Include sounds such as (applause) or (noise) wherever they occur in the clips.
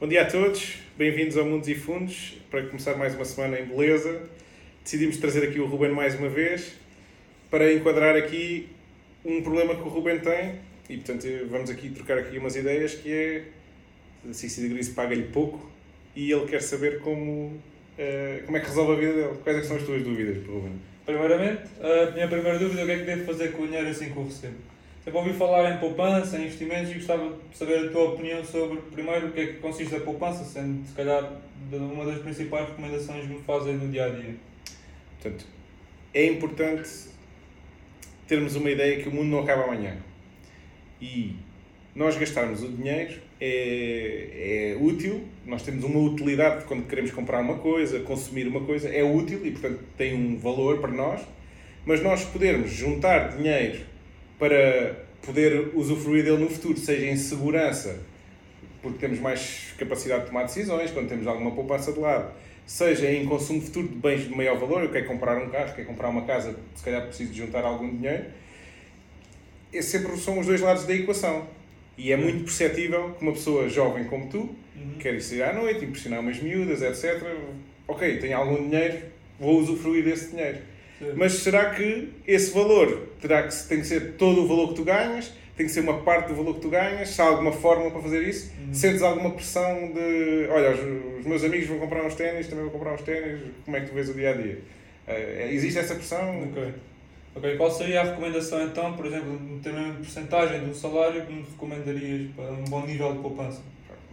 Bom dia a todos, bem-vindos ao Mundos e Fundos. Para começar mais uma semana em beleza, decidimos trazer aqui o Ruben mais uma vez para enquadrar aqui um problema que o Ruben tem e, portanto, vamos aqui trocar aqui umas ideias que é a Cici Gris paga-lhe pouco e ele quer saber como, uh, como é que resolve a vida dele. Quais é são as tuas dúvidas, Ruben? Primeiramente, a minha primeira dúvida é o que é que devo fazer com o dinheiro assim que o recebo. Sempre ouvi falar em poupança, em investimentos e gostava de saber a tua opinião sobre, primeiro, o que é que consiste a poupança, sendo se calhar uma das principais recomendações que me fazem no dia a dia. Portanto, é importante termos uma ideia que o mundo não acaba amanhã. E nós gastarmos o dinheiro é, é útil, nós temos uma utilidade quando queremos comprar uma coisa, consumir uma coisa, é útil e, portanto, tem um valor para nós, mas nós podermos juntar dinheiro para poder usufruir dele no futuro, seja em segurança, porque temos mais capacidade de tomar decisões, quando temos alguma poupança de lado, seja em consumo futuro de bens de maior valor, eu quero comprar um carro, quero comprar uma casa, se calhar preciso de juntar algum dinheiro, é sempre são os dois lados da equação. E é muito perceptível que uma pessoa jovem como tu uhum. quer ir sair à noite, impressionar umas miúdas, etc. Ok, tenho algum dinheiro, vou usufruir desse dinheiro. Mas será que esse valor terá que, tem que ser todo o valor que tu ganhas? Tem que ser uma parte do valor que tu ganhas? Se há alguma forma para fazer isso? Uhum. Sentes alguma pressão de olha, os, os, meus amigos vão comprar uns ténis, também vou comprar uns ténis, como é que tu vês o dia a dia? Uh, existe essa pressão? Ok. Ok, qual seria a recomendação então, por exemplo, de ter uma porcentagem do salário que me recomendarias para um bom nível de poupança?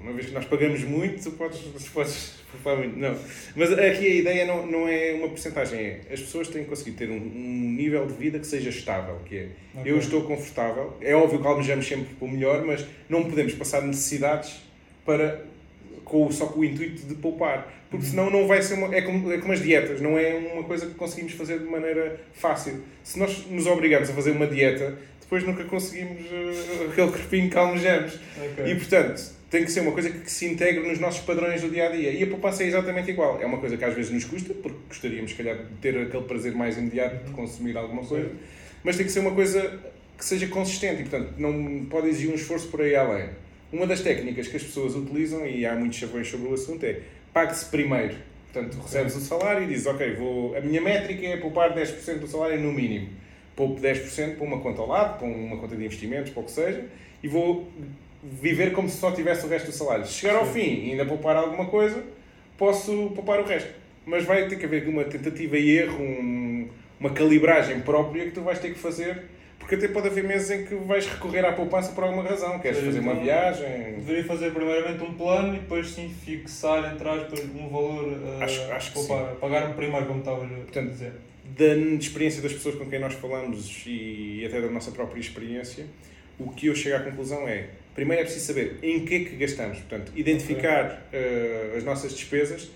Uma vez que nós pagamos muito, tu podes, podes poupar muito. Não. Mas aqui a ideia não, não é uma porcentagem, é as pessoas têm que conseguir ter um, um nível de vida que seja estável, que é okay. eu estou confortável, é óbvio que almejamos sempre para o melhor, mas não podemos passar necessidades para com, só com o intuito de poupar. Porque uhum. senão não vai ser uma. É como, é como as dietas, não é uma coisa que conseguimos fazer de maneira fácil. Se nós nos obrigamos a fazer uma dieta, depois nunca conseguimos uh, aquele corpinho que almejamos. Okay. E portanto, tem que ser uma coisa que se integre nos nossos padrões do dia a dia. E a poupança é exatamente igual. É uma coisa que às vezes nos custa, porque gostaríamos, se calhar, de ter aquele prazer mais imediato de consumir alguma coisa, mas tem que ser uma coisa que seja consistente e, portanto, não pode exigir um esforço por aí além. Uma das técnicas que as pessoas utilizam, e há muitos chavões sobre o assunto, é pague-se primeiro. Portanto, recebes o salário e dizes, ok, vou, a minha métrica é poupar 10% do salário no mínimo. Poupo 10% para uma conta ao lado, para uma conta de investimentos, para o que seja, e vou viver como se só tivesse o resto do salário. Se chegar ao fim e ainda poupar alguma coisa, posso poupar o resto. Mas vai ter que haver uma tentativa e erro, um, uma calibragem própria que tu vais ter que fazer porque até pode haver meses em que vais recorrer à poupança por alguma razão. Queres fazer uma viagem. Deveria fazer primeiramente um plano e depois sim fixar, entre aspas, um valor uh, acho, acho que poupar, pagar-me primeiro, como estavas a dizer. Da experiência das pessoas com quem nós falamos e até da nossa própria experiência, o que eu chego à conclusão é: primeiro é preciso saber em que é que gastamos. Portanto, identificar uh, as nossas despesas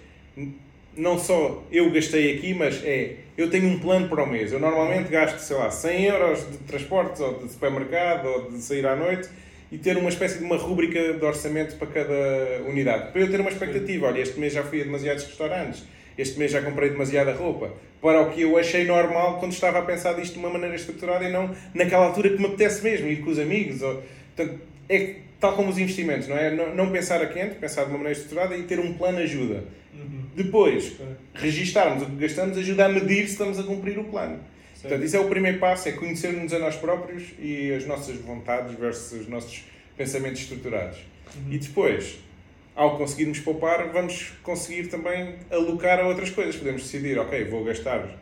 não só eu gastei aqui, mas é eu tenho um plano para o mês. Eu normalmente gasto, sei lá, 100 euros de transportes ou de supermercado ou de sair à noite e ter uma espécie de uma rúbrica de orçamento para cada unidade. Para eu ter uma expectativa, olha, este mês já fui a demasiados restaurantes, este mês já comprei demasiada roupa, para o que eu achei normal quando estava a pensar disto de uma maneira estruturada e não naquela altura que me apetece mesmo, ir com os amigos. Ou... Portanto, é tal como os investimentos, não é? Não, pensar a quente, pensar de uma maneira estruturada e ter um plano ajuda. Uhum. Depois, registarmos o que gastamos ajuda a medir se estamos a cumprir o plano. Sim. Portanto, isso é o primeiro passo, é conhecermos a nós próprios e as nossas vontades versus os nossos pensamentos estruturados. Uhum. E depois, ao conseguirmos poupar, vamos conseguir também alocar a outras coisas. Podemos decidir, ok, vou gastar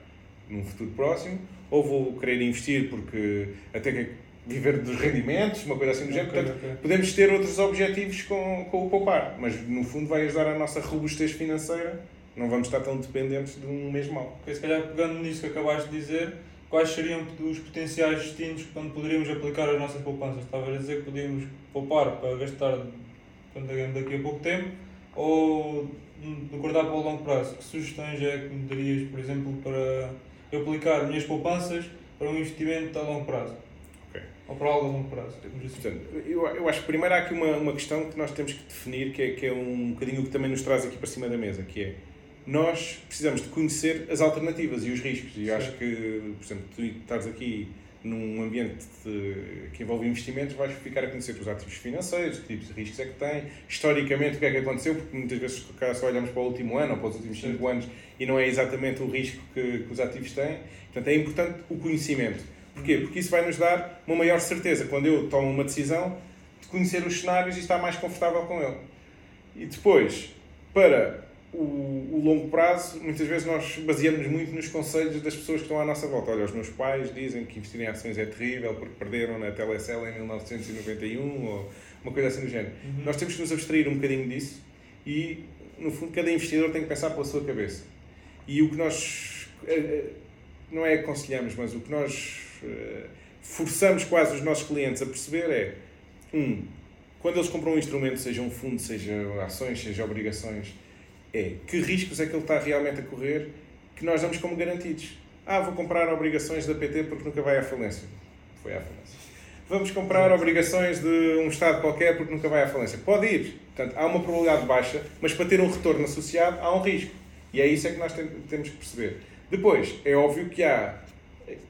num futuro próximo, ou vou querer investir porque até que viver dos rendimentos, uma coisa assim do género. Portanto, okay. podemos ter outros objetivos com, com o poupar, mas no fundo vai ajudar a nossa robustez financeira. Não vamos estar tão dependentes de um mês mau. Okay, se calhar pegando nisso que acabaste de dizer, quais seriam os potenciais destinos onde poderíamos aplicar as nossas poupanças? Estava a dizer que podíamos poupar para gastar daqui a pouco tempo ou guardar para o longo prazo. Que sugestões é que me darias, por exemplo, para eu aplicar minhas poupanças para um investimento a longo prazo? Ou para algo a longo prazo? Portanto, eu, eu acho que primeiro há aqui uma, uma questão que nós temos que definir, que é, que é um bocadinho o que também nos traz aqui para cima da mesa, que é nós precisamos de conhecer as alternativas e os riscos. E eu acho que, por exemplo, tu estás aqui num ambiente de, que envolve investimentos, vais ficar a conhecer os ativos financeiros, que tipos de riscos é que tem, historicamente o que é que aconteceu, porque muitas vezes cá só olhamos para o último ano ou para os últimos 5 anos e não é exatamente o risco que, que, os ativos têm. Portanto, é importante o conhecimento. Porquê? Porque isso vai nos dar uma maior certeza quando eu tomo uma decisão de conhecer os cenários e estar mais confortável com ele. E depois, para o, o, longo prazo, muitas vezes nós baseamos muito nos conselhos das pessoas que estão à nossa volta. Olha, os meus pais dizem que investir em ações é terrível porque perderam na Telecel em 1991 ou uma coisa assim do género. Uhum. Nós temos que nos abstrair um bocadinho disso e, no fundo, cada investidor tem que pensar pela sua cabeça. E o que nós, eh, eh, não é aconselhamos, mas o que nós forçamos quase os nossos clientes a perceber é, um, quando eles compram um instrumento, seja um fundo, seja ações, seja obrigações, é que riscos é que ele está realmente a correr que nós damos como garantidos. Ah, vou comprar obrigações da PT porque nunca vai à falência. Foi à falência. Vamos comprar obrigações de um Estado qualquer porque nunca vai à falência. Pode ir. Portanto, há uma probabilidade baixa, mas para ter um retorno associado há um risco. E é isso é que nós temos que perceber. Depois, é óbvio que há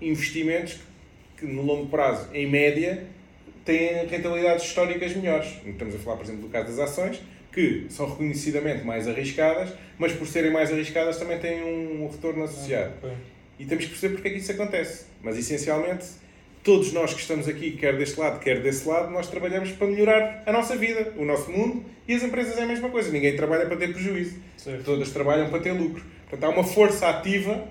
investimentos que no longo prazo, em média, têm rentabilidades históricas melhores. Estamos a falar, por exemplo, do caso das ações que são reconhecidamente mais arriscadas, mas por serem mais arriscadas também têm um retorno associado. Ah, e temos que perceber porque é que isso acontece. Mas essencialmente, todos nós que estamos aqui, quer deste lado, quer desse lado, nós trabalhamos para melhorar a nossa vida, o nosso mundo e as empresas é a mesma coisa. Ninguém trabalha para ter prejuízo. Todas trabalham para ter lucro. Portanto, há uma força ativa.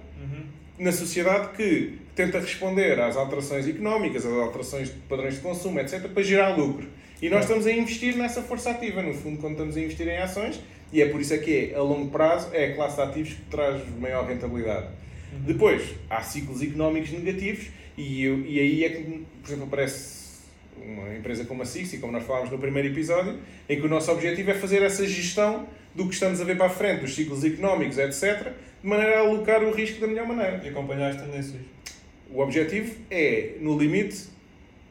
Na sociedade que tenta responder às alterações económicas, às alterações de padrões de consumo, etc., para gerar lucro. E nós estamos a investir nessa força ativa, no fundo, quando estamos a investir em ações, e é por isso é que é, a longo prazo é a classe de ativos que traz maior rentabilidade. Uhum. Depois, há ciclos económicos negativos, e, eu, e aí é que, por exemplo, aparece uma empresa como a Sixi, como nós falámos no primeiro episódio, em que o nosso objetivo é fazer essa gestão do que estamos a ver para a frente, dos ciclos económicos, etc., de maneira a alocar o risco da melhor maneira. E acompanhar as tendências. O objetivo é, no limite,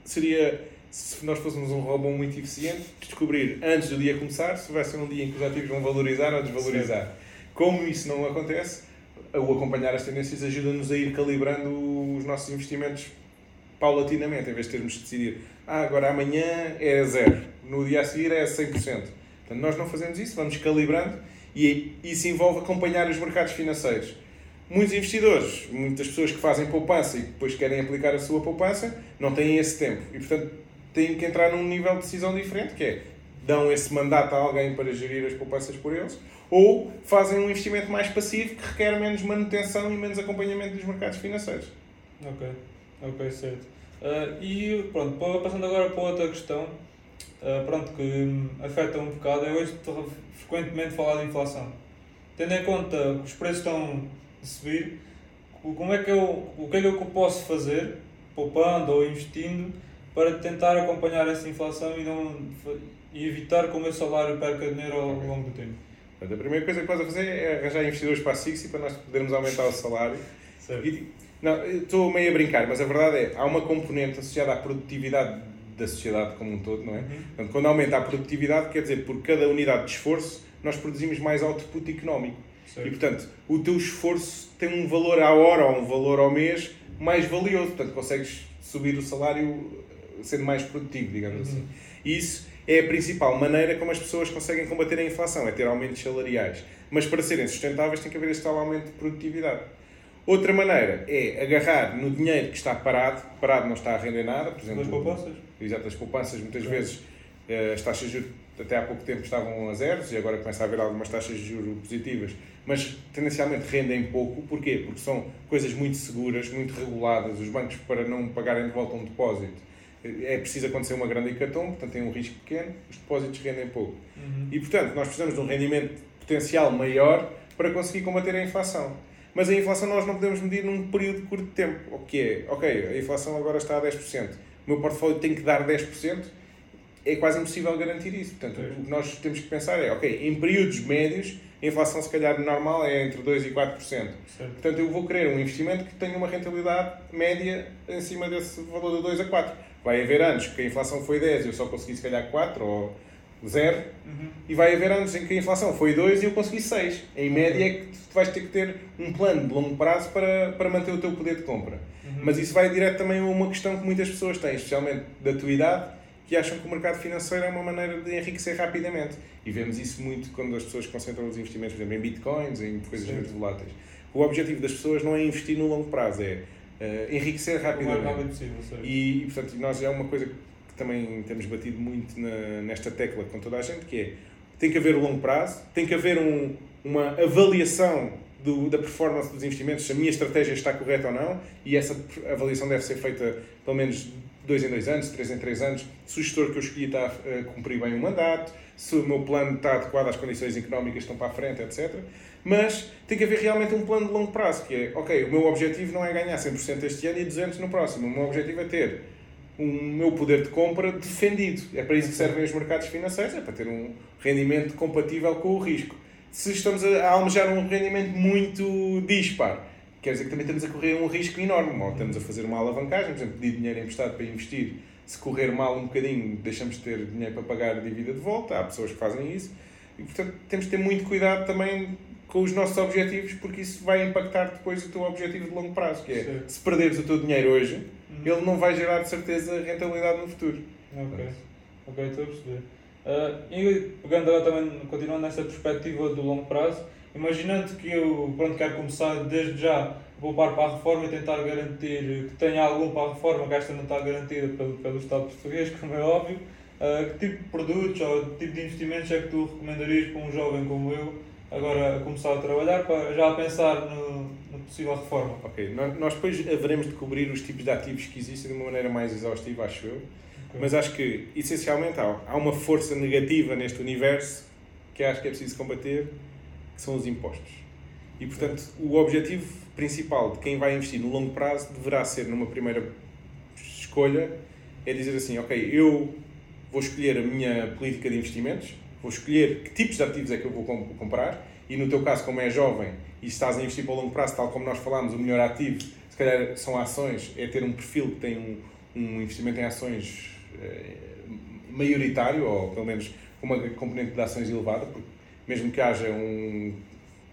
seria se nós fôssemos um robô muito eficiente, descobrir antes do dia começar se vai ser um dia em que os ativos vão valorizar ou desvalorizar. Sim. Como isso não acontece, o acompanhar as tendências ajuda-nos a ir calibrando os nossos investimentos paulatinamente, em vez de termos de decidir ah, agora amanhã é zero, no dia a seguir é 100%. Portanto, nós não fazemos isso, vamos calibrando e isso envolve acompanhar os mercados financeiros. Muitos investidores, muitas pessoas que fazem poupança e depois querem aplicar a sua poupança, não têm esse tempo. E, portanto, têm que entrar num nível de decisão diferente, que é dão esse mandato a alguém para gerir as poupanças por eles, ou fazem um investimento mais passivo que requer menos manutenção e menos acompanhamento dos mercados financeiros. Ok, ok, certo. Uh, e pronto, passando agora para outra questão, uh, pronto, que afeta um bocado, é hoje frequentemente falar de inflação. Tendo em conta que os preços estão a subir, como é que eu, o que é que eu posso fazer, poupando ou investindo, para tentar acompanhar essa inflação e, não, e evitar que o meu salário perca dinheiro ao longo do tempo. a primeira coisa que podes fazer é arranjar investidores para a Sixi para nós podermos aumentar o salário. (laughs) E, não, estou meio a brincar, mas a verdade é há uma componente associada à produtividade da sociedade como um todo, não é? Uhum. Portanto, quando aumenta a produtividade, quer dizer, por cada unidade de esforço, nós produzimos mais output económico. Certo. E, portanto, o teu esforço tem um valor à hora ou um valor ao mês mais valioso. Portanto, consegues subir o salário sendo mais produtivo, digamos uhum. assim. E isso é a principal maneira como as pessoas conseguem combater a inflação, é ter aumentos salariais. Mas para serem sustentáveis tem que haver este tal aumento de produtividade. Outra maneira é agarrar no dinheiro que está parado, parado não está a render nada, por exemplo. As poupanças. Exato, as poupanças muitas é. vezes eh, as taxas de juros até há pouco tempo estavam a zeros e agora começa a haver algumas taxas de juros positivas, mas tendencialmente rendem pouco. Porquê? Porque são coisas muito seguras, muito reguladas. Os bancos, para não pagarem de volta um depósito, é preciso acontecer uma grande hecatombe, portanto tem um risco pequeno, os depósitos rendem pouco. Uhum. E, portanto, nós precisamos de um rendimento potencial maior para conseguir combater a inflação. Mas a inflação nós não podemos medir num período de curto tempo. O que é? Ok, a inflação agora está a 10%. O meu portfólio tem que dar 10%. É quase impossível garantir isso. Portanto, o que nós temos que pensar é, ok, em períodos médios, a inflação se calhar normal é entre 2% e 4%. Certo. Portanto, eu vou querer um investimento que tenha uma rentabilidade média em cima desse valor de 2 a 4. Vai haver anos que a inflação foi 10 e eu só consegui se calhar 4 ou 0. Uhum. E vai haver anos em que a inflação foi 2 e eu consegui 6. Em média é que tu vais ter que ter um plano de longo prazo para, para manter o teu poder de compra. Uhum. Mas isso vai direto também a uma questão que muitas pessoas têm, especialmente da tua idade, que acham que o mercado financeiro é uma maneira de enriquecer rapidamente. E vemos isso muito quando as pessoas concentram os investimentos, por exemplo, em bitcoins, em coisas muito voláteis. O objetivo das pessoas não é investir no longo prazo, é uh, enriquecer rapidamente. O mais rápido possível, e, e, portanto, nós é uma coisa que também temos batido muito na, nesta tecla com toda a gente, que é tem que haver o longo prazo, tem que haver um, uma avaliação do, da performance dos investimentos, se a minha estratégia está correta ou não, e essa avaliação deve ser feita pelo menos dois em dois anos, três em três anos, se o gestor que eu escolhi está a cumprir bem o mandato, se o meu plano está adequado às condições económicas que estão para a frente, etc. Mas tem que haver realmente um plano de longo prazo, que é, ok, o meu objetivo não é ganhar 100% este ano e 200% no próximo, o meu objetivo é ter o meu poder de compra defendido. É para isso que servem os mercados financeiros, é para ter um rendimento compatível com o risco. Se estamos a almejar um rendimento muito dispar, quer dizer que também estamos a correr um risco enorme. Ou estamos a fazer uma alavancagem, por exemplo, pedir dinheiro emprestado para investir. Se correr mal um bocadinho, deixamos de ter dinheiro para pagar a dívida de volta. Há pessoas que fazem isso. E, portanto, temos de ter muito cuidado também com os nossos objetivos, porque isso vai impactar depois o teu objetivo de longo prazo, que é, Sim. se perderes o teu dinheiro hoje, uhum. ele não vai gerar de certeza rentabilidade no futuro. Ok, ok, estou a perceber. Uh, e pegando agora também, continuando nessa perspectiva do longo prazo, imaginando que eu pronto, quero começar desde já a poupar para a reforma e tentar garantir que tenha algum para a reforma, que esta não está garantida pelo, pelo Estado português, (laughs) como é óbvio, uh, que tipo de produtos ou tipo de investimentos é que tu recomendarias para um jovem como eu agora a começar a trabalhar, para já a pensar no possível reforma? Ok, nós depois haveremos de cobrir os tipos de ativos que existem de uma maneira mais exaustiva, acho eu. Mas acho que, essencialmente, há, há uma força negativa neste universo que acho que é preciso combater, que são os impostos. E, portanto, o objetivo principal de quem vai investir no longo prazo deverá ser, numa primeira escolha, é dizer assim, ok, eu vou escolher a minha política de investimentos, vou escolher que tipos de ativos é que eu vou comprar, e no teu caso, como é jovem e estás a investir para o longo prazo, tal como nós falámos, o melhor ativo, se calhar são ações, é ter um perfil que tem um, um investimento em ações eh, maioritário, ou pelo menos com uma componente de ações elevada, porque mesmo que haja um,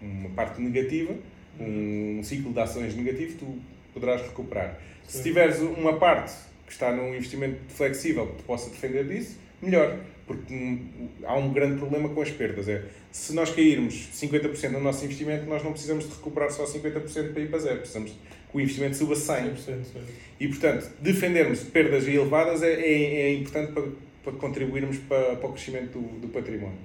uma parte negativa, um ciclo de ações negativo, tu poderás recuperar. Sim. Se tiveres uma parte que está num investimento flexível que possa defender disso, melhor. Porque há um grande problema com as perdas. É, se nós cairmos 50% no nosso investimento, nós não precisamos de recuperar só 50% para ir para zero. Precisamos que o investimento suba 100%. 100%, E, portanto, defendermos perdas elevadas é, é, é importante para, para contribuirmos para, para o crescimento do, do património.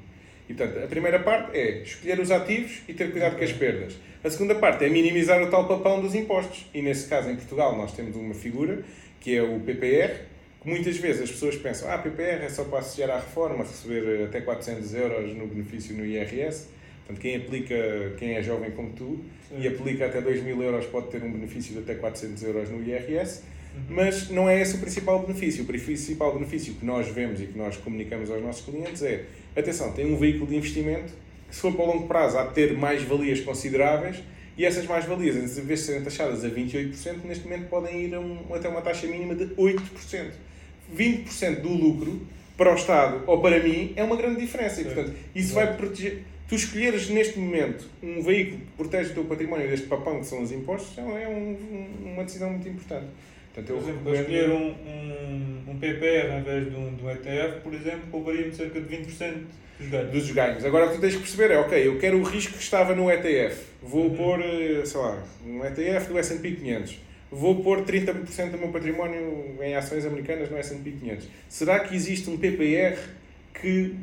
E, portanto, a primeira parte é escolher os ativos e ter cuidado com as perdas. A segunda parte é minimizar o tal papão dos impostos. E, nesse caso, em Portugal, nós temos uma figura, que é o PPR, que muitas vezes as pessoas pensam ah, PPR é só para associar à reforma, receber até 400 euros no benefício no IRS. Portanto, quem aplica, quem é jovem como tu, Sim. e aplica até 2 mil euros pode ter um benefício de até 400 euros no IRS, uhum. mas não é esse o principal benefício. O principal benefício que nós vemos e que nós comunicamos aos nossos clientes é, atenção, tem um veículo de investimento que se for para o longo prazo há de ter mais valias consideráveis e essas mais-valias, em vez de serem taxadas a 28%, neste momento podem ir um, até uma taxa mínima de 8%. 20% do lucro para o Estado ou para mim é uma grande diferença. E, portanto, isso vai proteger tu escolheres neste momento um veículo que protege o teu património deste papão que são os impostos é um, um, uma decisão muito importante. Portanto, por exemplo, recomendo... escolher um, um, um PPR em vez de um, de um ETF, por exemplo, pouparia-me cerca de 20% dos ganhos. Dos ganhos. Agora o que tu tens que perceber é, ok, eu quero o risco que estava no ETF. Vou uhum. pôr, eh, sei lá, um ETF do S&P 500. Vou pôr 30% do meu património em ações americanas no S&P 500. Será que existe um PPR que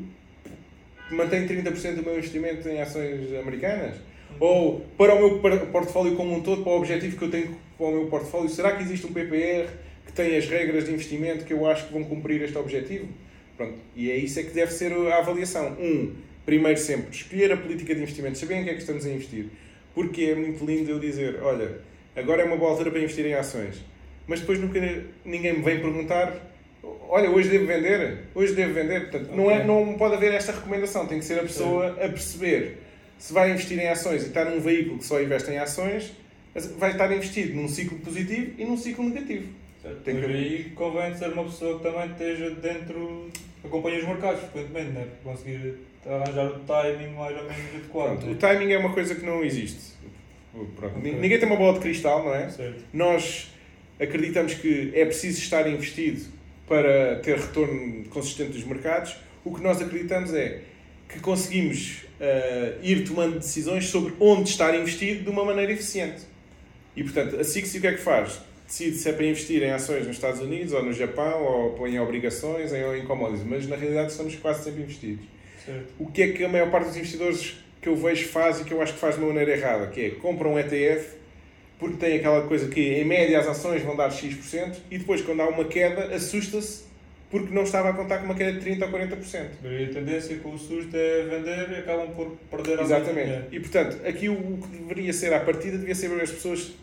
mantém 30% do meu investimento em ações americanas? Ou para o meu portfólio como um todo, para o objetivo que eu tenho para o meu portfólio, será que existe um PPR que tem as regras de investimento que eu acho que vão cumprir este objetivo? Pronto. E é isso é que deve ser a avaliação. Um, primeiro sempre, escolher a política de investimento, saber em que é que estamos a investir. Porque é muito lindo eu dizer, olha, agora é uma boa altura para investir em ações. Mas depois nunca ninguém me vem perguntar olha, hoje devo vender, hoje devo vender. Portanto, okay. não, é, não pode haver esta recomendação, tem que ser a pessoa a perceber se vai investir em ações e está num veículo que só investe em ações, vai estar investido num ciclo positivo e num ciclo negativo. Certo. Tem que... aí convém ser uma pessoa que também esteja dentro, acompanha os mercados frequentemente, né? para conseguir arranjar o timing mais ou menos adequado. Pronto, o timing é uma coisa que não existe. Pronto. Okay. Ninguém tem uma bola de cristal, não é? Certo. Nós acreditamos que é preciso estar investido para ter retorno consistente dos mercados. O que nós acreditamos é que conseguimos uh, ir tomando decisões sobre onde estar investido de uma maneira eficiente. E, portanto, a Sixi o que é que faz? Decide se é para investir em ações nos Estados Unidos ou no Japão, ou em obrigações ou em commodities, mas na realidade estamos quase sempre investidos. Certo. O que é que a maior parte dos investidores que eu vejo faz e que eu acho que faz de uma maneira errada, que é compram um ETF porque tem aquela coisa que em média as ações vão dar X% e depois quando há uma queda assusta-se porque não estava a contar com uma queda de 30% ou 40%. E a tendência com o susto é vender e acabam por perder a Exatamente. E portanto, aqui o que deveria ser à partida devia ser as pessoas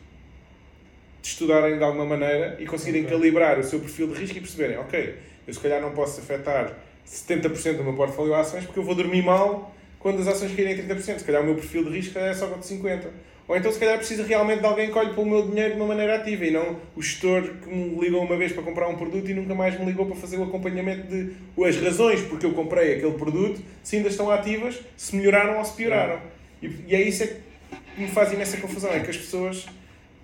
estudarem de alguma maneira e conseguirem okay. calibrar o seu perfil de risco e perceberem, ok, eu se calhar não posso afetar 70% do meu portfólio a ações porque eu vou dormir mal quando as ações caírem 30%. Se calhar o meu perfil de risco é só de 50%. Ou então, se calhar, precisa realmente de alguém que olhe para o meu dinheiro de uma maneira ativa e não o gestor que me ligou uma vez para comprar um produto e nunca mais me ligou para fazer o acompanhamento de as razões porque eu comprei aquele produto, se ainda estão ativas, se melhoraram ou se pioraram. E, e é isso é que me faz imensa confusão: é que as pessoas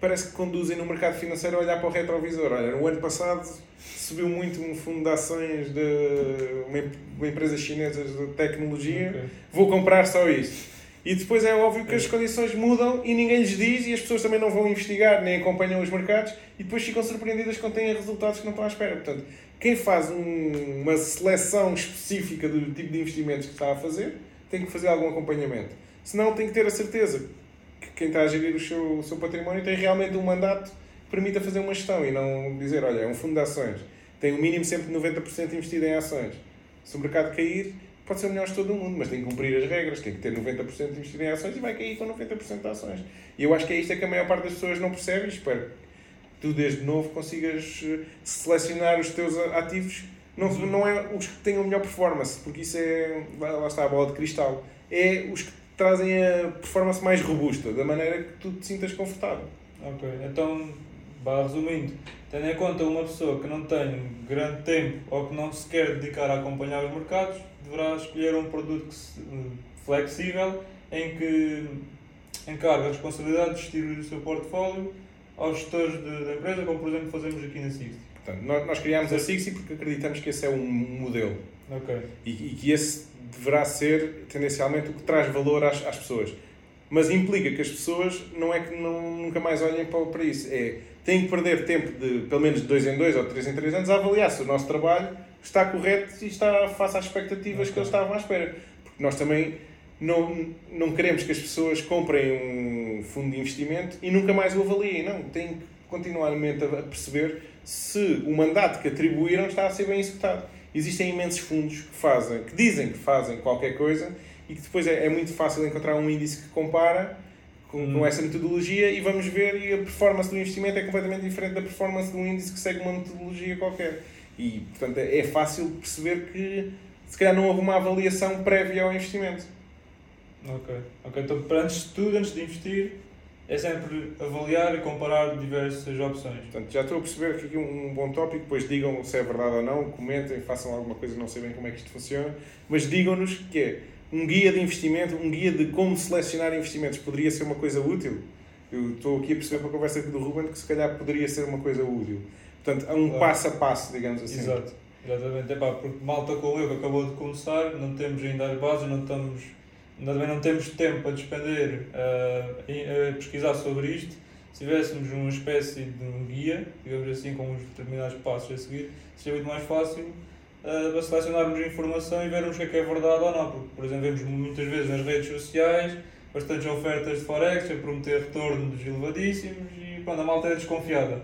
parece que conduzem no mercado financeiro a olhar para o retrovisor. Olha, no ano passado subiu muito um fundo de ações de uma, empresa chinesa de tecnologia, okay. vou comprar só isso. E depois é óbvio que as condições mudam e ninguém lhes diz e as pessoas também não vão investigar nem acompanham os mercados e depois ficam surpreendidas quando têm resultados que não estão à espera. Portanto, quem faz um, uma seleção específica do tipo de investimentos que está a fazer tem que fazer algum acompanhamento. Senão tem que ter a certeza que quem está a gerir o seu, o seu património tem realmente um mandato que permita fazer uma gestão e não dizer, olha, é um fundo de ações, tem o um mínimo sempre de 90% investido em ações. Se o mercado cair, pode ser o melhor de todo o mundo, mas tem que cumprir as regras, tem que ter 90% investido em ações e vai cair com 90% de ações. E eu acho que é isto é que a maior parte das pessoas não percebe e espero que tu desde novo consigas eh, selecionar os teus ativos. Não, não é os que tenham melhor performance, porque isso é, lá está a bola de cristal, é os que trazem a performance mais robusta, da maneira que tu te sintas confortável. Ok, então, resumindo, tendo em conta uma pessoa que não tem grande tempo ou que não se quer dedicar a acompanhar os mercados, deverá escolher um produto flexível em que encarga a responsabilidade de distribuir o seu portfólio aos gestores da empresa, como por exemplo fazemos aqui na Sixty. Portanto, nós, nós criámos a Sixty porque acreditamos que esse é um modelo. Okay. E, e, que esse deverá ser tendencialmente o que traz valor às, às pessoas. Mas implica que as pessoas não é que não, nunca mais olhem para, para isso. É, têm que perder tempo de pelo menos de dois em dois ou três em três anos a avaliar se o nosso trabalho está correto e está face às expectativas okay. que eles estavam à espera. Porque nós também não, não queremos que as pessoas comprem um fundo de investimento e nunca mais o avaliem. Não, têm que continuamente a perceber se o mandato que atribuíram está a ser bem executado. Existem imensos fundos que fazem, que dizem que fazem qualquer coisa e que depois é, é muito fácil encontrar um índice que compara com, hum. com, essa metodologia e vamos ver e a performance do investimento é completamente diferente da performance de um índice que segue uma metodologia qualquer. E, portanto, é, é fácil perceber que se calhar não houve uma avaliação prévia ao investimento. Ok. Ok, então antes de tudo, antes de investir, é sempre avaliar e comparar diversas opções. Portanto, já estou a perceber que aqui um, um bom tópico, depois digam se é verdade ou não, comentem, façam alguma coisa, não sei bem como é que isto funciona, mas digam-nos que é um guia de investimento, um guia de como selecionar investimentos poderia ser uma coisa útil. Eu estou aqui a perceber para a conversa do Ruben que se calhar poderia ser uma coisa útil. Portanto, há um passo a passo, digamos assim. Exato, exatamente. Epá, porque malta como eu que acabou de começar, não temos ainda as bases, não estamos, também não temos tempo a despender uh, a pesquisar sobre isto. Se tivéssemos uma espécie de um guia, digamos assim, com uns determinados passos a seguir, seria muito mais fácil uh, para selecionarmos informação e vermos o que é que é verdade ou não. Porque, por exemplo, vemos muitas vezes nas redes sociais bastantes ofertas de Forex a prometer retornos elevadíssimos e quando a malta é desconfiada.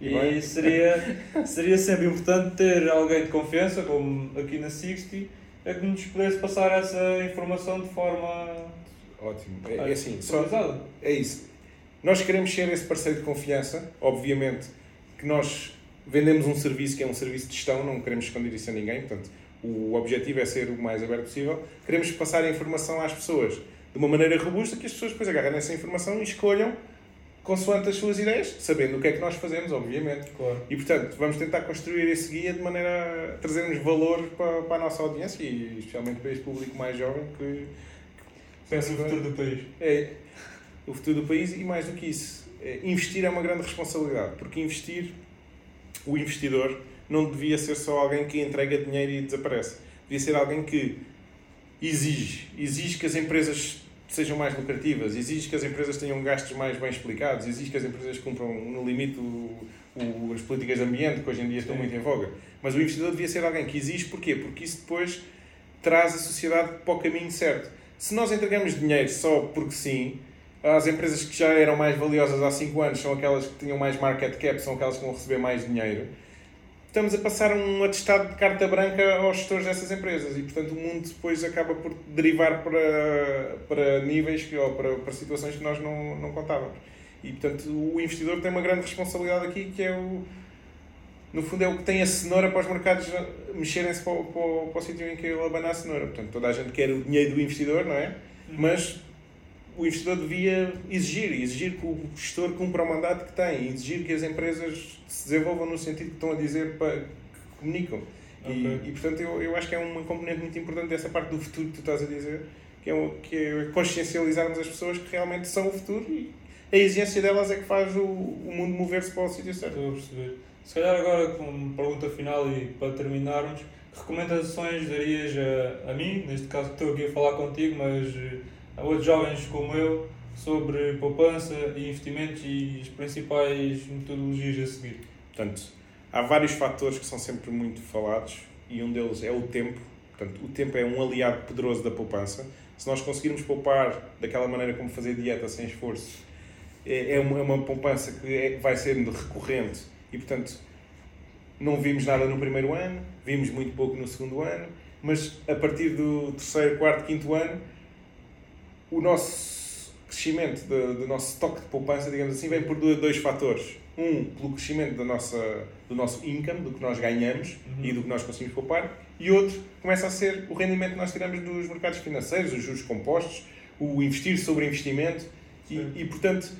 E seria, (laughs) seria sempre importante ter alguém de confiança, como aqui na Sixty, a que nos pudesse passar essa informação de forma. Ótimo. É, é assim, só, é isso. Nós queremos ser esse parceiro de confiança, obviamente que nós vendemos um serviço que é um serviço de gestão, não queremos esconder isso a ninguém, portanto, o objetivo é ser o mais aberto possível. Queremos passar a informação às pessoas de uma maneira robusta que as pessoas depois agarrem essa informação e escolham consoante as suas ideias, sabendo o que é que nós fazemos, obviamente. Claro. E portanto, vamos tentar construir esse guia de maneira a trazermos valor para, para a nossa audiência e especialmente para este público mais jovem que, pensa no futuro do país. É o futuro do país e mais do que isso. eh, investir é uma grande responsabilidade, porque investir, o investidor não devia ser só alguém que entrega dinheiro e desaparece. Devia ser alguém que exige, exige que as empresas sejam mais lucrativas, exige que as empresas tenham gastos mais bem explicados, exige que as empresas cumpram no limite o, o, as políticas de ambiente, que hoje em dia estão muito em voga. Mas o investidor devia ser alguém que exige, porquê? Porque isso depois traz a sociedade para o caminho certo. Se nós entregamos dinheiro só porque sim, as empresas que já eram mais valiosas há 5 anos são aquelas que tinham mais market cap, são aquelas que vão receber mais dinheiro. Estamos a passar um atestado de carta branca aos gestores dessas empresas e, portanto, o mundo depois acaba por derivar para, para níveis que, ou para, para situações que nós não, não contávamos. E, portanto, o investidor tem uma grande responsabilidade aqui, que é o. No fundo, é o que tem a cenoura para os mercados mexerem-se para, para, para o sítio em que ele abana a cenoura. Portanto, toda a gente quer o dinheiro do investidor, não é? Uhum. Mas o investidor devia exigir, exigir que o gestor cumpra o mandato que tem, exigir que as empresas se desenvolvam no sentido que estão a dizer para que comunicam. Okay. E, e, portanto, eu, eu acho que é uma componente muito importante dessa parte do futuro que tu estás a dizer, que é, que é consciencializarmos as pessoas que realmente são o futuro e a exigência delas é que faz o, o mundo mover-se para o sítio certo. Estou a perceber. Se calhar agora, com pergunta final e para terminarmos, que recomendações darias a, a mim, neste caso que estou aqui a falar contigo, mas eh, a outros jovens como eu, sobre poupança e investimentos e as principais metodologias a seguir? Portanto, há vários fatores que são sempre muito falados e um deles é o tempo. Portanto, o tempo é um aliado poderoso da poupança. Se nós conseguirmos poupar daquela maneira como fazer dieta sem esforço, é, é uma, é uma poupança que é, vai sendo recorrente e, portanto, não vimos nada no primeiro ano, vimos muito pouco no segundo ano, mas a partir do terceiro, quarto, quinto ano, o nosso crescimento do, do nosso estoque de poupança, digamos assim, vem por dois fatores. Um, pelo crescimento da nossa, do nosso income, do que nós ganhamos uhum. e do que nós conseguimos poupar, e outro começa a ser o rendimento que nós tiramos dos mercados financeiros, os juros compostos, o investir sobre investimento, e, e portanto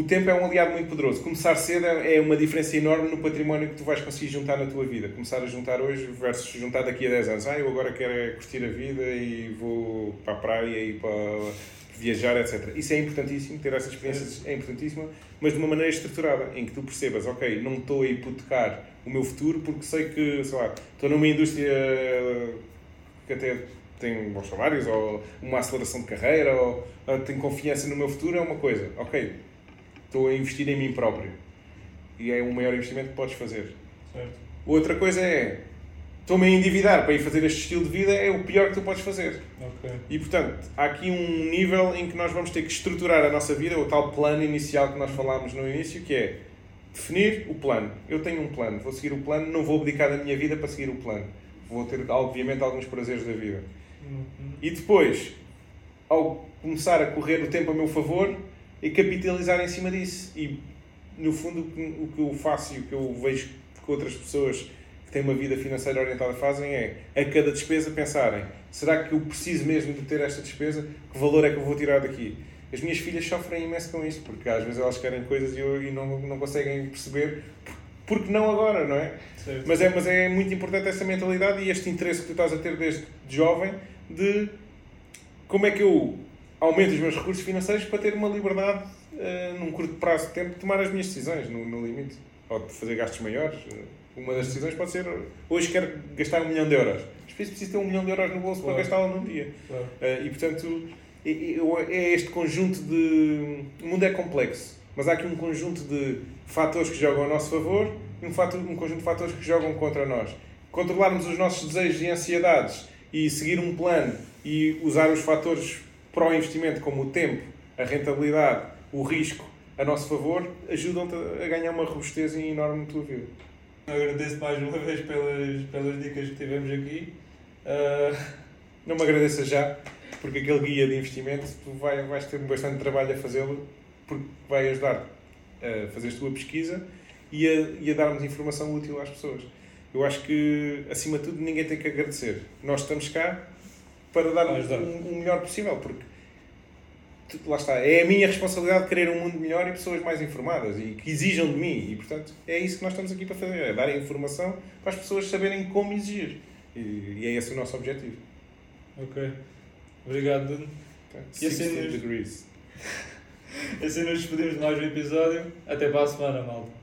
o tempo é um aliado muito poderoso. Começar cedo é uma diferença enorme no património que tu vais conseguir juntar na tua vida. Começar a juntar hoje versus juntar daqui a 10 anos. Ah, eu agora quero é curtir a vida e vou para a praia e para viajar, etc. Isso é importantíssimo, ter essas experiências é importantíssimo, mas de uma maneira estruturada, em que tu percebas, ok, não estou a hipotecar o meu futuro porque sei que, sei lá, estou numa indústria que até tem bons salários, ou uma aceleração de carreira, ou, tenho confiança no meu futuro, é uma coisa. Ok, estou a investir em mim próprio. E é o maior investimento que podes fazer. Certo. Outra coisa é, estou-me a endividar para ir fazer este estilo de vida, é o pior que tu podes fazer. Okay. E portanto, há aqui um nível em que nós vamos ter que estruturar a nossa vida, o tal plano inicial que nós falámos no início, que é definir o plano. Eu tenho um plano, vou seguir o plano, não vou abdicar da minha vida para seguir o plano. Vou ter, obviamente, alguns prazeres da vida. Uhum. E depois, ao começar a correr o tempo a meu favor, e capitalizar em cima disso. E, no fundo, o que eu faço e o que eu vejo que outras pessoas que têm uma vida financeira orientada fazem é, a cada despesa, pensarem: será que eu preciso mesmo de ter esta despesa? Que valor é que eu vou tirar daqui? As minhas filhas sofrem imenso com isto, porque às vezes elas querem coisas e, eu, e não, não conseguem perceber porque não agora, não é? Mas, é? mas é muito importante essa mentalidade e este interesse que tu estás a ter desde jovem de como é que eu aumento os meus recursos financeiros para ter uma liberdade uh, num curto prazo de tempo de tomar as minhas decisões, no, no limite. Ou de fazer gastos maiores. Uma das decisões pode ser, hoje quero gastar um milhão de euros. Mas preciso ter um milhão de euros no bolso claro. para gastá-lo num dia. Claro. Uh, e portanto, é, é este conjunto de... O mundo é complexo, mas há aqui um conjunto de fatores que jogam a nosso favor e um, fator, um conjunto de fatores que jogam contra nós. Controlarmos os nossos desejos e ansiedades e seguir um plano e usar os fatores para o investimento, como o tempo, a rentabilidade, o risco a nosso favor, ajudam-te a ganhar uma robustez enorme na tua vida. Agradeço mais uma (laughs) vez pelas, pelas dicas que tivemos aqui. Uh... Não me agradeça já, porque aquele guia de investimento tu vai, vais ter bastante trabalho a fazê-lo, porque vai ajudar a fazer a tua pesquisa e a, e a darmos informação útil às pessoas. Eu acho que, acima de tudo, ninguém tem que agradecer. Nós estamos cá para dar o, melhor possível, porque lá está, é a minha responsabilidade querer um mundo melhor e pessoas mais informadas e que exijam de mim. E portanto é isso que nós estamos aqui para fazer, é dar a informação para as pessoas saberem como exigir. E, e é esse o nosso objetivo. Ok. Obrigado, Duno. e assim, degrees. (laughs) assim nos despedimos de mais um episódio. Até para a semana, malta.